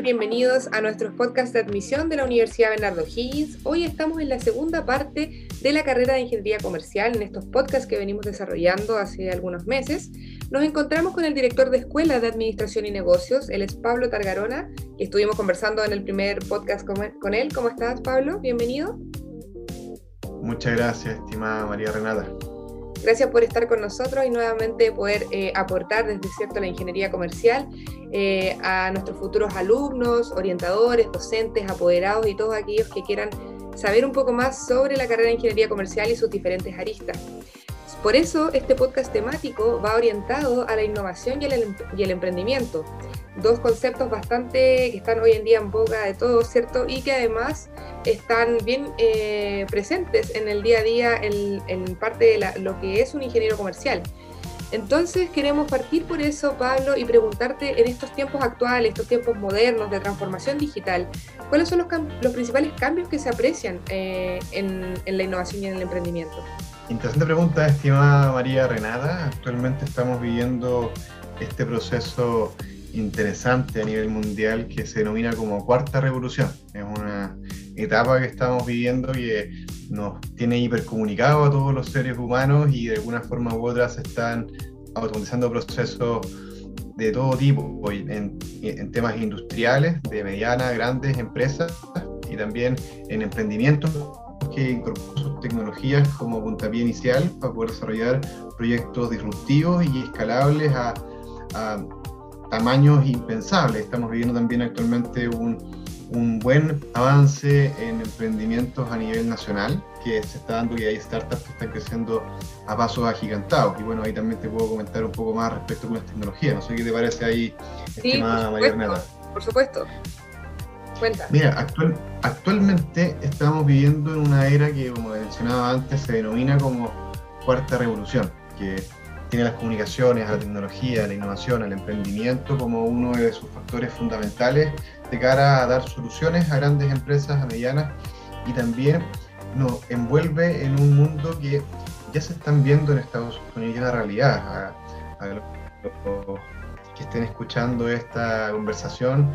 bienvenidos a nuestros podcast de admisión de la Universidad Bernardo Higgins. Hoy estamos en la segunda parte de la carrera de Ingeniería Comercial en estos podcasts que venimos desarrollando hace algunos meses. Nos encontramos con el director de Escuela de Administración y Negocios, él es Pablo Targarona, y estuvimos conversando en el primer podcast con él. ¿Cómo estás, Pablo? Bienvenido. Muchas gracias, estimada María Renata. Gracias por estar con nosotros y nuevamente poder eh, aportar desde cierto la ingeniería comercial eh, a nuestros futuros alumnos, orientadores, docentes, apoderados y todos aquellos que quieran saber un poco más sobre la carrera de ingeniería comercial y sus diferentes aristas. Por eso este podcast temático va orientado a la innovación y el, y el emprendimiento, dos conceptos bastante que están hoy en día en boca de todos, ¿cierto? Y que además están bien eh, presentes en el día a día en, parte de lo que es un ingeniero comercial. Entonces queremos partir por eso, Pablo, y preguntarte en estos tiempos actuales, estos tiempos modernos de transformación digital, ¿cuáles son los, principales cambios que se aprecian eh, en la innovación y en el emprendimiento? Interesante pregunta, estimada María Renata. Actualmente estamos viviendo este proceso interesante a nivel mundial que se denomina como cuarta revolución. Es una etapa que estamos viviendo que nos tiene hipercomunicado a todos los seres humanos y de alguna forma u otra se están automatizando procesos de todo tipo, en, en temas industriales, de medianas, grandes empresas y también en emprendimientos que incorporan sus tecnologías como puntapié inicial para poder desarrollar proyectos disruptivos y escalables a, a tamaños impensables. Estamos viviendo también actualmente un, un buen avance en emprendimientos a nivel nacional que se está dando y hay startups que están creciendo a pasos agigantados. Y bueno, ahí también te puedo comentar un poco más respecto a las tecnologías. No sé qué te parece ahí, sí, estimada María Por supuesto. Mira, actualmente estamos viviendo en una era que, como mencionaba antes, se denomina como cuarta revolución, que tiene las comunicaciones, a la tecnología, a la innovación, al emprendimiento como uno de sus factores fundamentales de cara a dar soluciones a grandes empresas, a medianas, y también nos envuelve en un mundo que ya se están viendo en Estados Unidos, la realidad. A, los que estén escuchando esta conversación,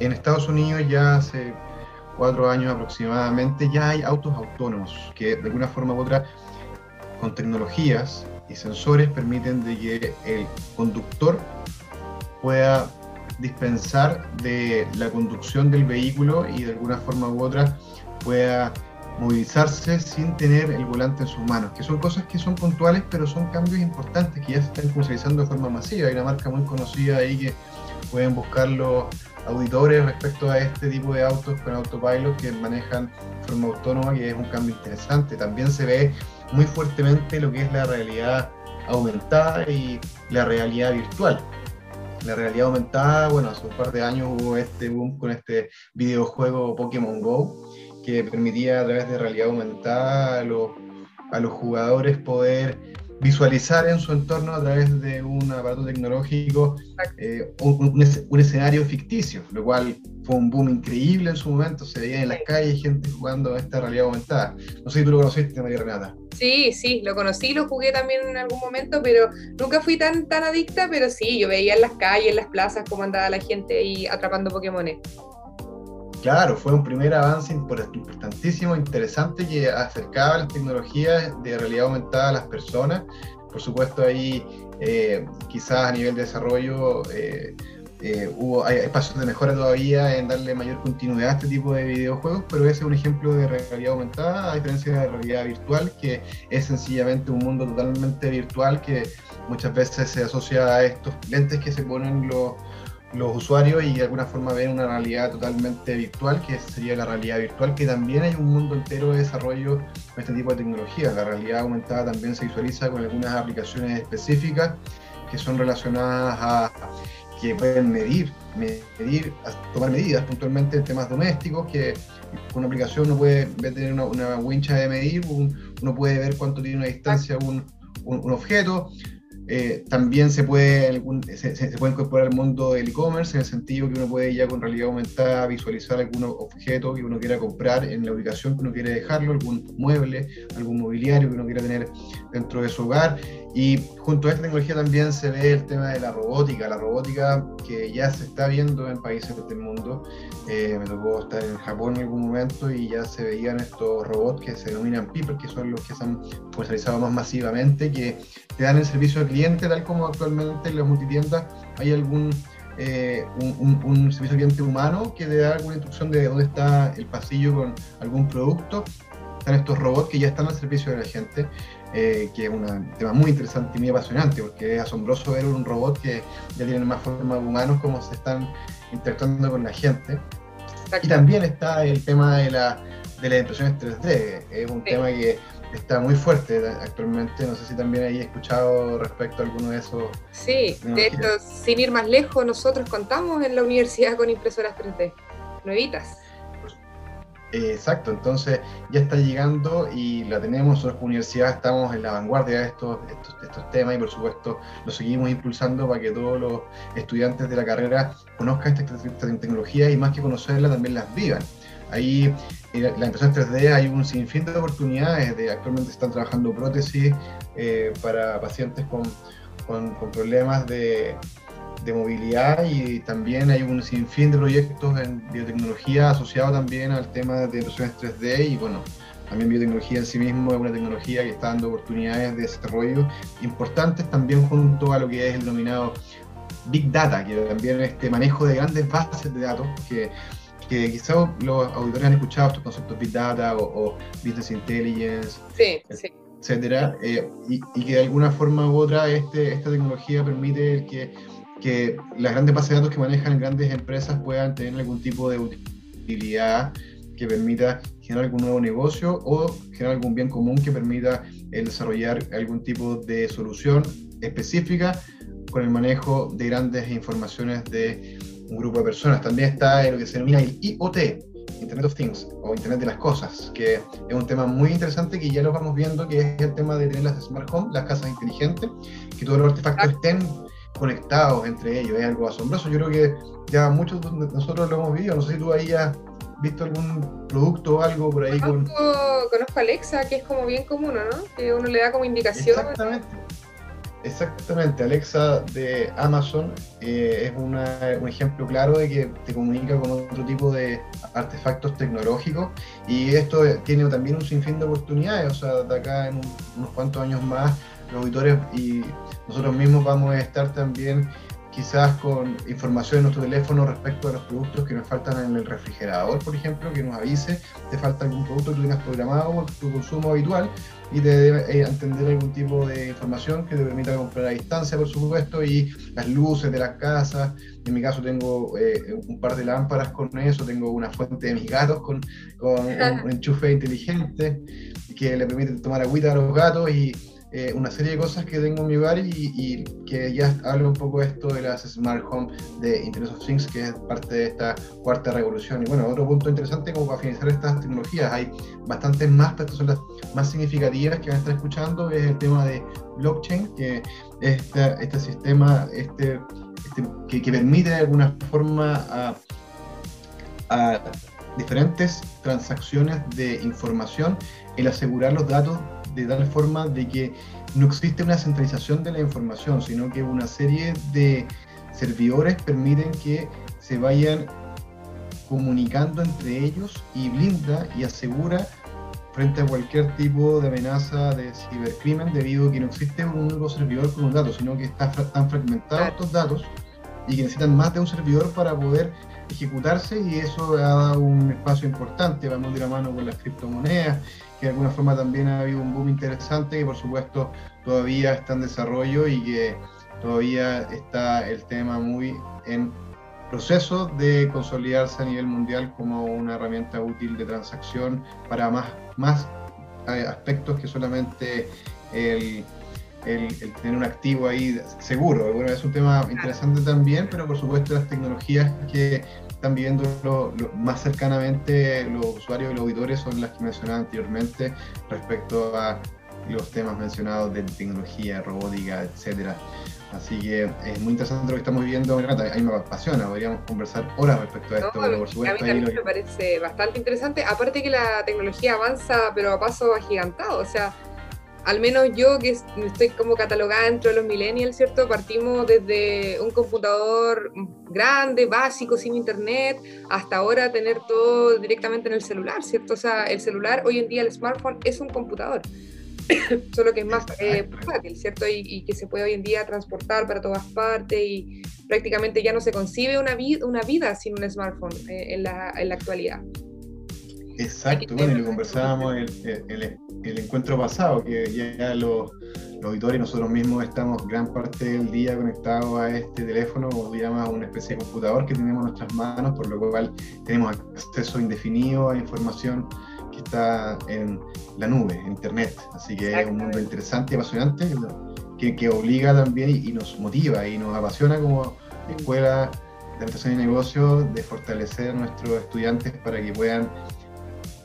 en Estados Unidos ya hace cuatro años aproximadamente ya hay autos autónomos que de alguna forma u otra con tecnologías y sensores permiten de que el conductor pueda dispensar de la conducción del vehículo y de alguna forma u otra pueda movilizarse sin tener el volante en sus manos, que son cosas que son puntuales, pero son cambios importantes que ya se están comercializando de forma masiva. Hay una marca muy conocida ahí que pueden buscar los auditores respecto a este tipo de autos con autopilot que manejan de forma autónoma, que es un cambio interesante. También se ve muy fuertemente lo que es la realidad aumentada y la realidad virtual. La realidad aumentada, bueno, hace un par de años hubo este boom con este videojuego Pokémon Go, que permitía a través de realidad aumentada a los, a los jugadores poder visualizar en su entorno a través de un aparato tecnológico eh, un, escenario ficticio, lo cual fue un boom increíble en su momento, se veía en las calles gente jugando a esta realidad aumentada. No sé si tú lo conociste, María Renata. Sí, sí, lo conocí, lo jugué también en algún momento, pero nunca fui tan, tan adicta, pero sí, yo veía en las calles, en las plazas, cómo andaba la gente ahí atrapando Pokémones. Claro, fue un primer avance importantísimo, interesante, que acercaba las tecnologías de realidad aumentada a las personas. Por supuesto, ahí eh, quizás a nivel de desarrollo eh, eh, hubo, hay espacios de mejora todavía en darle mayor continuidad a este tipo de videojuegos, pero ese es un ejemplo de realidad aumentada, a diferencia de la realidad virtual, que es sencillamente un mundo totalmente virtual que muchas veces se asocia a estos lentes que se ponen los, los usuarios y de alguna forma ven una realidad totalmente virtual, que sería la realidad virtual, que también hay un mundo entero de desarrollo con este tipo de tecnología. La realidad aumentada también se visualiza con algunas aplicaciones específicas que son relacionadas a que pueden medir, medir, tomar medidas puntualmente en temas domésticos, que con una aplicación uno puede tener una, wincha de medir, uno puede ver cuánto tiene una distancia un, un, objeto. Eh, también se puede, se, se, puede incorporar al mundo del e-commerce en el sentido que uno puede ya con realidad aumentada visualizar algún objeto que uno quiera comprar en la ubicación que uno quiere dejarlo, algún mueble, algún mobiliario que uno quiera tener dentro de su hogar Y junto a esta tecnología también se ve el tema de la robótica, la robótica que ya se está viendo en países del mundo. Eh, me tocó estar en Japón en algún momento y ya se veían estos robots que se denominan Piper, que son los que se han comercializado más masivamente, que te dan el servicio al cliente, tal como actualmente en las multitiendas hay algún eh, un, un, servicio al cliente humano que te da alguna instrucción de dónde está el pasillo con algún producto. Están estos robots que ya están al servicio de la gente. Eh, que es un tema muy interesante y muy apasionante, porque es asombroso ver un robot que ya tiene más forma de humanos, como se están interactuando con la gente. Y también está el tema de, la, de las impresiones 3D, es un tema que está muy fuerte actualmente, no sé si también hay escuchado respecto a alguno de esos. Sí, de hecho, sin ir más lejos, nosotros contamos en la universidad con impresoras 3D, nuevitas. Exacto, entonces ya está llegando y la tenemos, nosotros como universidad estamos en la vanguardia de estos, estos, temas y por supuesto lo seguimos impulsando para que todos los estudiantes de la carrera conozcan esta, tecnología y más que conocerla también las vivan. Ahí en la impresión 3D hay un sinfín de oportunidades, de, actualmente están trabajando prótesis eh, para pacientes con, con problemas de, de movilidad y también hay un sinfín de proyectos en biotecnología asociado también al tema de impresiones 3D y bueno, también biotecnología en sí mismo es una tecnología que está dando oportunidades de desarrollo importantes también junto a lo que es el denominado Big Data, que también este manejo de grandes bases de datos que, que quizás los auditores han escuchado estos conceptos Big Data o, Business Intelligence. Sí, sí etcétera, eh, y, y, que de alguna forma u otra este, esta tecnología permite que que las grandes bases de datos que manejan grandes empresas puedan tener algún tipo de utilidad que permita generar algún nuevo negocio o generar algún bien común que permita el desarrollar algún tipo de solución específica con el manejo de grandes informaciones de un grupo de personas. También está lo que se denomina el IoT, Internet of Things o Internet de las Cosas, que es un tema muy interesante que ya lo vamos viendo, que es el tema de tener las smart home, las casas inteligentes, que todos los artefactos estén conectados entre ellos, es algo asombroso. Yo creo que ya muchos de nosotros lo hemos vivido, no sé si tú ahí has visto algún producto o algo por ahí. Conozco, con... conozco Alexa, que es como bien común, ¿no? Que uno le da como indicación. Exactamente. Exactamente, Alexa de Amazon eh, es una, un ejemplo claro de que te comunica con otro tipo de artefactos tecnológicos y esto tiene también un sinfín de oportunidades, o sea, de acá en unos cuantos años más los auditores y nosotros mismos vamos a estar también quizás con información en nuestro teléfono respecto a los productos que nos faltan en el refrigerador, por ejemplo, que nos avise, te falta algún producto que tú tengas programado tu consumo habitual y te debe entender eh, algún tipo de información que te permita comprar a distancia, por supuesto, y las luces de las casas. En mi caso tengo eh, un par de lámparas con eso, tengo una fuente de mis gatos con, con un enchufe inteligente que le permite tomar agüita a los gatos y eh, una serie de cosas que tengo en mi hogar y, que ya hablo un poco de esto de las Smart Home de Internet of Things, que es parte de esta cuarta revolución. Y bueno, otro punto interesante como para finalizar estas tecnologías, hay bastantes más, pero estas son las más significativas que van a estar escuchando, es el tema de blockchain, que este, este sistema este, este, que, permite de alguna forma a, a diferentes transacciones de información el asegurar los datos de tal forma de que no existe una centralización de la información, sino que una serie de servidores permiten que se vayan comunicando entre ellos y blinda y asegura frente a cualquier tipo de amenaza de cibercrimen debido a que no existe un único servidor con un dato, sino que están fragmentados estos datos y que necesitan más de un servidor para poder ejecutarse y eso ha dado un espacio importante, vamos de la mano con las criptomonedas que de alguna forma también ha habido un boom interesante y por supuesto todavía está en desarrollo y que todavía está el tema muy en proceso de consolidarse a nivel mundial como una herramienta útil de transacción para más, más eh, aspectos que solamente el, el, tener un activo ahí seguro. Bueno, es un tema interesante también, pero por supuesto las tecnologías que están viviendo lo, más cercanamente los usuarios y los auditores son las que mencionaba anteriormente respecto a los temas mencionados de tecnología, robótica, etcétera. Así que es muy interesante lo que estamos viviendo. A mí me apasiona, podríamos conversar horas respecto a esto, pero por supuesto. A mí también me parece bastante interesante. Aparte que la tecnología avanza, pero a paso agigantado. O sea, al menos yo que estoy como catalogada dentro de los millennials, ¿cierto? Partimos desde un computador grande, básico, sin internet, hasta ahora tener todo directamente en el celular, ¿cierto? O sea, el celular, hoy en día el smartphone es un computador, solo que es más eh, ¿cierto? Y, que se puede hoy en día transportar para todas partes y prácticamente ya no se concibe una, una vida sin un smartphone eh, en, la, en la actualidad. Exacto, bueno, y lo conversábamos el, el, el, encuentro pasado, que ya, los, los, auditores y nosotros mismos estamos gran parte del día conectados a este teléfono, como llamas, una especie de computador que tenemos en nuestras manos, por lo cual tenemos acceso indefinido a información que está en la nube, en Internet. Así que es un mundo interesante y apasionante que, que obliga también y, nos motiva y nos apasiona como escuela de administración y negocios de fortalecer a nuestros estudiantes para que puedan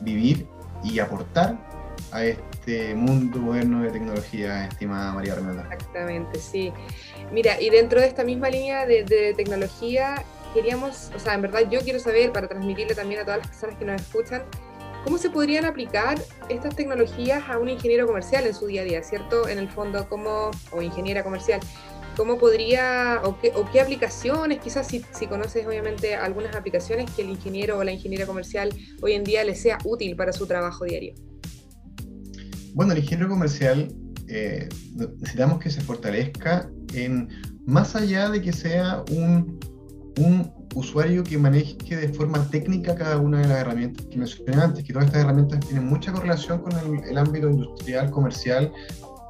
vivir y aportar a este mundo moderno de tecnología, estimada María Renata. Exactamente, sí. Mira, y dentro de esta misma línea de, tecnología, queríamos, o sea, en verdad yo quiero saber, para transmitirle también a todas las personas que nos escuchan, ¿cómo se podrían aplicar estas tecnologías a un ingeniero comercial en su día a día, ¿cierto? En el fondo, como, o ingeniera comercial, ¿Cómo podría, o qué, aplicaciones, quizás si, conoces obviamente algunas aplicaciones que el ingeniero o la ingeniera comercial hoy en día le sea útil para su trabajo diario? Bueno, el ingeniero comercial eh, necesitamos que se fortalezca en, más allá de que sea un, usuario que maneje de forma técnica cada una de las herramientas que mencioné antes, que todas estas herramientas tienen mucha correlación con el ámbito industrial, comercial,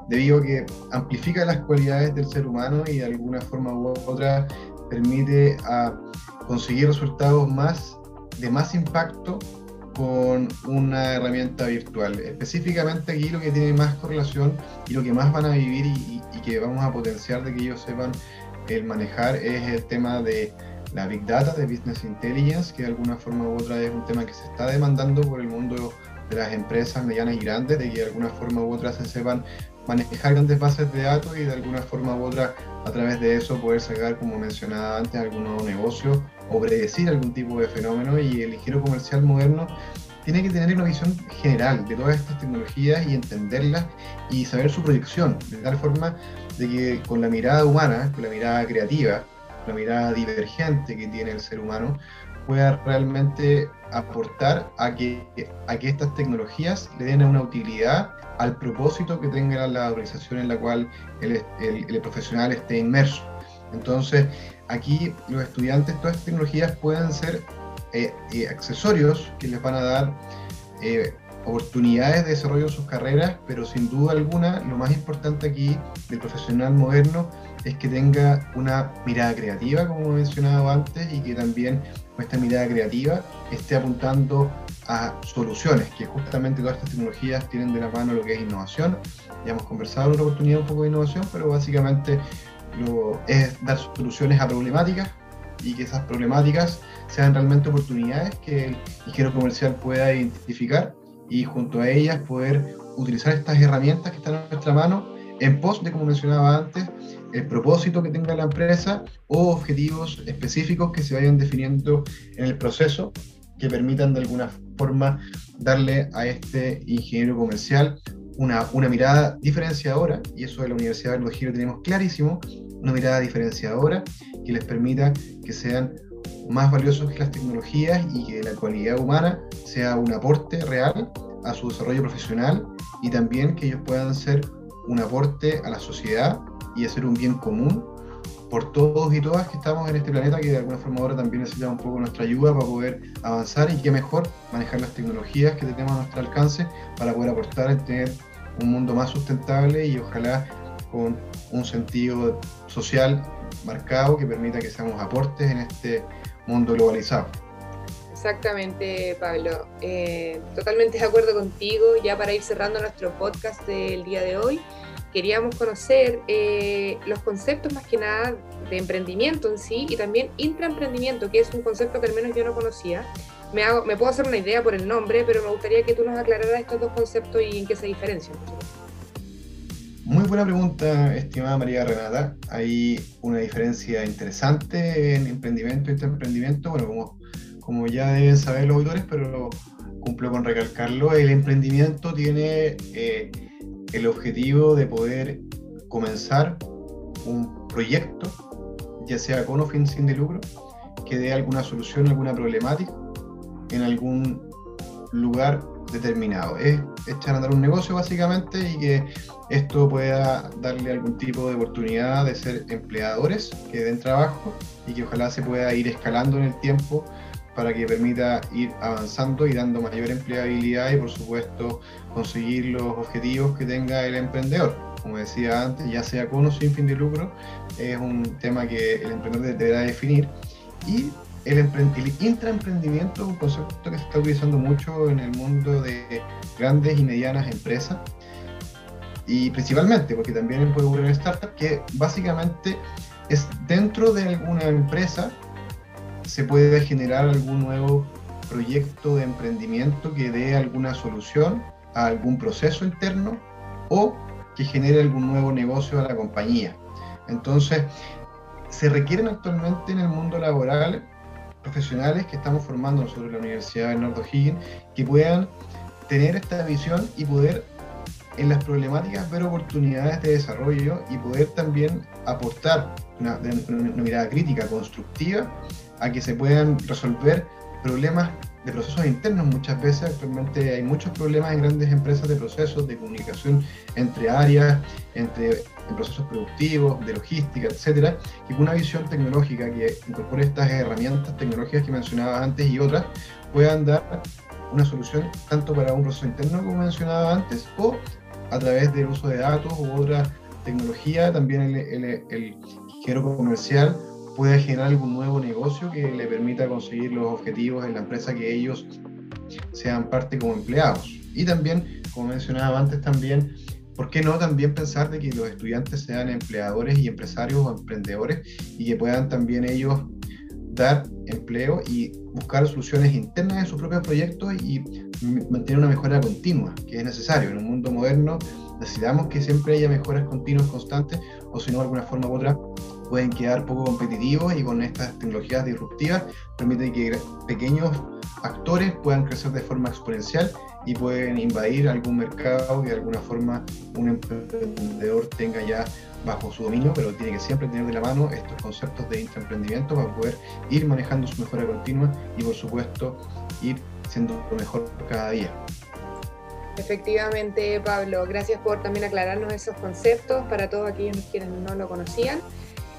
debido a que amplifica las cualidades del ser humano y de alguna forma u otra permite a conseguir resultados más de más impacto con una herramienta virtual. Específicamente aquí lo que tiene más correlación y lo que más van a vivir y, y que vamos a potenciar de que ellos sepan el manejar es el tema de la Big Data, de Business Intelligence, que de alguna forma u otra es un tema que se está demandando por el mundo de las empresas medianas y grandes, de que de alguna forma u otra se sepan manejar grandes bases de datos y de alguna forma u otra a través de eso poder sacar, como mencionaba antes, algún nuevo negocio o predecir algún tipo de fenómeno y el ingeniero comercial moderno tiene que tener una visión general de todas estas tecnologías y entenderlas y saber su proyección, de tal forma de que con la mirada humana, con la mirada creativa, la mirada divergente que tiene el ser humano, pueda realmente aportar a que, a que estas tecnologías le den una utilidad al propósito que tenga la organización en la cual el, el, profesional esté inmerso. Entonces, aquí los estudiantes, todas estas tecnologías pueden ser eh, eh, accesorios que les van a dar eh, oportunidades de desarrollo en sus carreras, pero sin duda alguna, lo más importante aquí del profesional moderno es que tenga una mirada creativa, como he mencionado antes, y que también esta mirada creativa esté apuntando a soluciones, que justamente todas estas tecnologías tienen de la mano lo que es innovación. Ya hemos conversado en otra oportunidad un poco de innovación, pero básicamente es dar soluciones a problemáticas y que esas problemáticas sean realmente oportunidades que el ingeniero comercial pueda identificar y junto a ellas poder utilizar estas herramientas que están en nuestra mano en pos de, como mencionaba antes, el propósito que tenga la empresa o objetivos específicos que se vayan definiendo en el proceso que permitan de alguna forma darle a este ingeniero comercial una, una mirada diferenciadora, y eso de la Universidad de Los tenemos clarísimo, una mirada diferenciadora que les permita que sean más valiosos que las tecnologías y que la cualidad humana sea un aporte real a su desarrollo profesional y también que ellos puedan ser un aporte a la sociedad y hacer un bien común por todos y todas que estamos en este planeta que de alguna forma ahora también necesita un poco nuestra ayuda para poder avanzar y que mejor manejar las tecnologías que tenemos a nuestro alcance para poder aportar a tener un mundo más sustentable y ojalá con un sentido social marcado que permita que seamos aportes en este mundo globalizado. Exactamente, Pablo. Eh, totalmente de acuerdo contigo. Ya para ir cerrando nuestro podcast del día de hoy, queríamos conocer eh, los conceptos más que nada de emprendimiento en sí y también intraemprendimiento, que es un concepto que al menos yo no conocía. Me, hago, me puedo hacer una idea por el nombre, pero me gustaría que tú nos aclararas estos dos conceptos y en qué se diferencian. Buena pregunta, estimada María Renata. Hay una diferencia interesante en emprendimiento y intraemprendimiento. Bueno, como, como ya deben saber los auditores, pero cumplo con recalcarlo, el emprendimiento tiene... Eh, el objetivo de poder comenzar un proyecto, ya sea con o fin sin de lucro, que dé alguna solución, alguna problemática en algún lugar determinado. Es echar a andar un negocio básicamente y que esto pueda darle algún tipo de oportunidad de ser empleadores que den trabajo y que ojalá se pueda ir escalando en el tiempo para que permita ir avanzando y dando mayor empleabilidad y por supuesto conseguir los objetivos que tenga el emprendedor. Como decía antes, ya sea con o sin fin de lucro, es un tema que el emprendedor deberá definir. Y el, el intraemprendimiento es un concepto que se está utilizando mucho en el mundo de grandes y medianas empresas. Y principalmente, porque también puede ocurrir en startup, que básicamente es dentro de alguna empresa se puede generar algún nuevo proyecto de emprendimiento que dé alguna solución a algún proceso interno o que genere algún nuevo negocio a la compañía. Entonces, se requieren actualmente en el mundo laboral profesionales que estamos formando nosotros en la Universidad de North O'Higgins que puedan tener esta visión y poder en las problemáticas ver oportunidades de desarrollo y poder también aportar una, una mirada crítica, constructiva a que se puedan resolver problemas de procesos internos muchas veces. Actualmente hay muchos problemas en grandes empresas de procesos, de comunicación entre áreas, entre procesos productivos, de logística, etcétera, y una visión tecnológica que incorpore estas herramientas tecnológicas que mencionaba antes y otras, puedan dar una solución tanto para un proceso interno como mencionaba antes, o a través del uso de datos u otra tecnología, también el, el, el comercial puede generar algún nuevo negocio que le permita conseguir los objetivos en la empresa que ellos sean parte como empleados. Y también, como mencionaba antes, también, ¿por qué no también pensar de que los estudiantes sean empleadores y empresarios o emprendedores y que puedan también ellos dar empleo y buscar soluciones internas en sus propios proyectos y mantener una mejora continua, que es necesario. En un mundo moderno necesitamos que siempre haya mejoras continuas, constantes, o si no, de alguna forma u otra, pueden quedar poco competitivos y con estas tecnologías disruptivas permiten que pequeños actores puedan crecer de forma exponencial y pueden invadir algún mercado que de alguna forma un emprendedor tenga ya bajo su dominio, pero tiene que siempre tener de la mano estos conceptos de intraemprendimiento para poder ir manejando su mejora continua y por supuesto ir siendo mejor cada día. Efectivamente, Pablo, gracias por también aclararnos esos conceptos para todos aquellos quienes no lo conocían.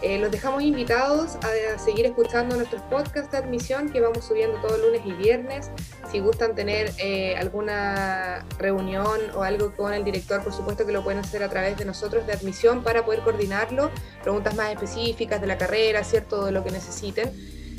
Eh, los dejamos invitados a, seguir escuchando nuestros podcasts de admisión que vamos subiendo todos lunes y viernes. Si gustan tener eh, alguna reunión o algo con el director, por supuesto que lo pueden hacer a través de nosotros de admisión para poder coordinarlo. Preguntas más específicas de la carrera, ¿cierto? De lo que necesiten.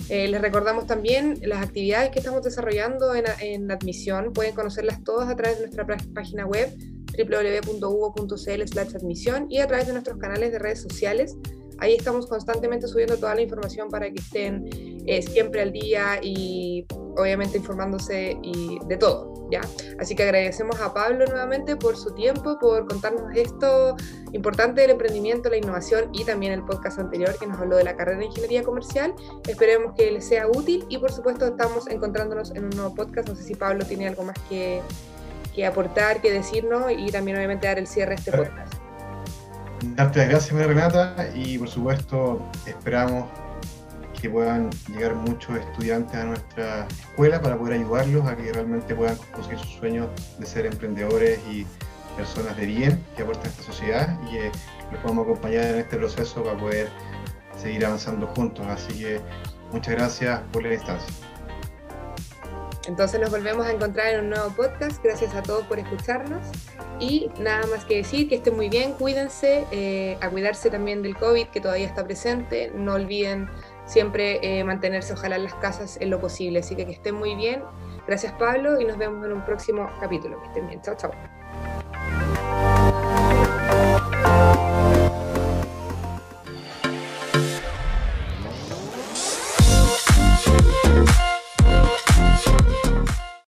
Eh, les recordamos también las actividades que estamos desarrollando en, en admisión. Pueden conocerlas todas a través de nuestra página web www.ugo.cl/admisión y a través de nuestros canales de redes sociales Ahí estamos constantemente subiendo toda la información para que estén eh, siempre al día y obviamente informándose y de todo, ¿ya? Así que agradecemos a Pablo nuevamente por su tiempo, por contarnos esto importante del emprendimiento, la innovación y también el podcast anterior que nos habló de la carrera de Ingeniería Comercial. Esperemos que les sea útil y por supuesto estamos encontrándonos en un nuevo podcast. No sé si Pablo tiene algo más que, que aportar, que decirnos y también obviamente dar el cierre a este podcast. Darte las gracias, María Renata, y por supuesto esperamos que puedan llegar muchos estudiantes a nuestra escuela para poder ayudarlos a que realmente puedan conseguir sus sueños de ser emprendedores y personas de bien que aporten a esta sociedad y que los podamos acompañar en este proceso para poder seguir avanzando juntos. Así que muchas gracias por la instancia. Entonces nos volvemos a encontrar en un nuevo podcast. Gracias a todos por escucharnos. Y nada más que decir, que estén muy bien, cuídense, eh, a cuidarse también del COVID que todavía está presente. No olviden siempre eh, mantenerse ojalá en las casas en lo posible. Así que que estén muy bien. Gracias Pablo y nos vemos en un próximo capítulo. Que estén bien. Chao, chao.